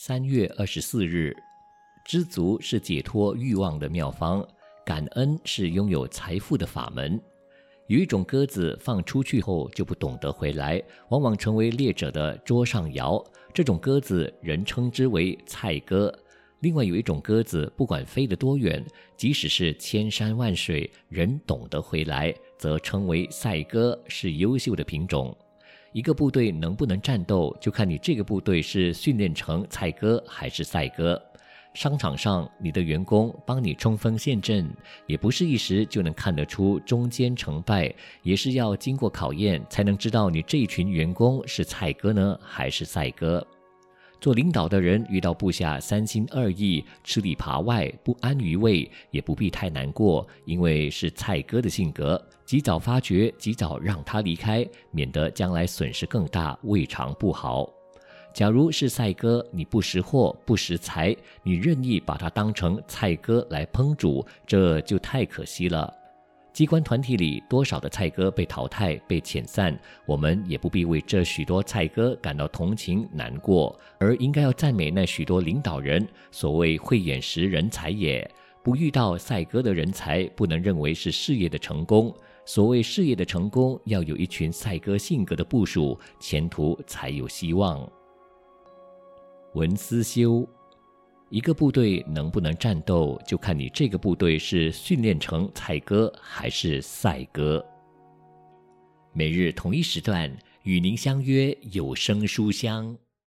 三月二十四日，知足是解脱欲望的妙方，感恩是拥有财富的法门。有一种鸽子放出去后就不懂得回来，往往成为猎者的桌上肴。这种鸽子人称之为菜鸽。另外有一种鸽子，不管飞得多远，即使是千山万水，仍懂得回来，则称为赛鸽，是优秀的品种。一个部队能不能战斗，就看你这个部队是训练成菜哥还是赛哥。商场上，你的员工帮你冲锋陷阵，也不是一时就能看得出中间成败，也是要经过考验才能知道你这一群员工是菜哥呢，还是赛哥。做领导的人遇到部下三心二意、吃里扒外、不安于位，也不必太难过，因为是菜哥的性格，及早发觉，及早让他离开，免得将来损失更大，未尝不好。假如是赛鸽，你不识货、不识才，你任意把它当成菜鸽来烹煮，这就太可惜了。机关团体里多少的菜哥被淘汰、被遣散，我们也不必为这许多菜哥感到同情难过，而应该要赞美那许多领导人。所谓慧眼识人才也，不遇到赛鸽的人才，不能认为是事业的成功。所谓事业的成功，要有一群赛鸽性格的部署，前途才有希望。文思修。一个部队能不能战斗，就看你这个部队是训练成菜哥还是赛哥。每日同一时段与您相约有声书香。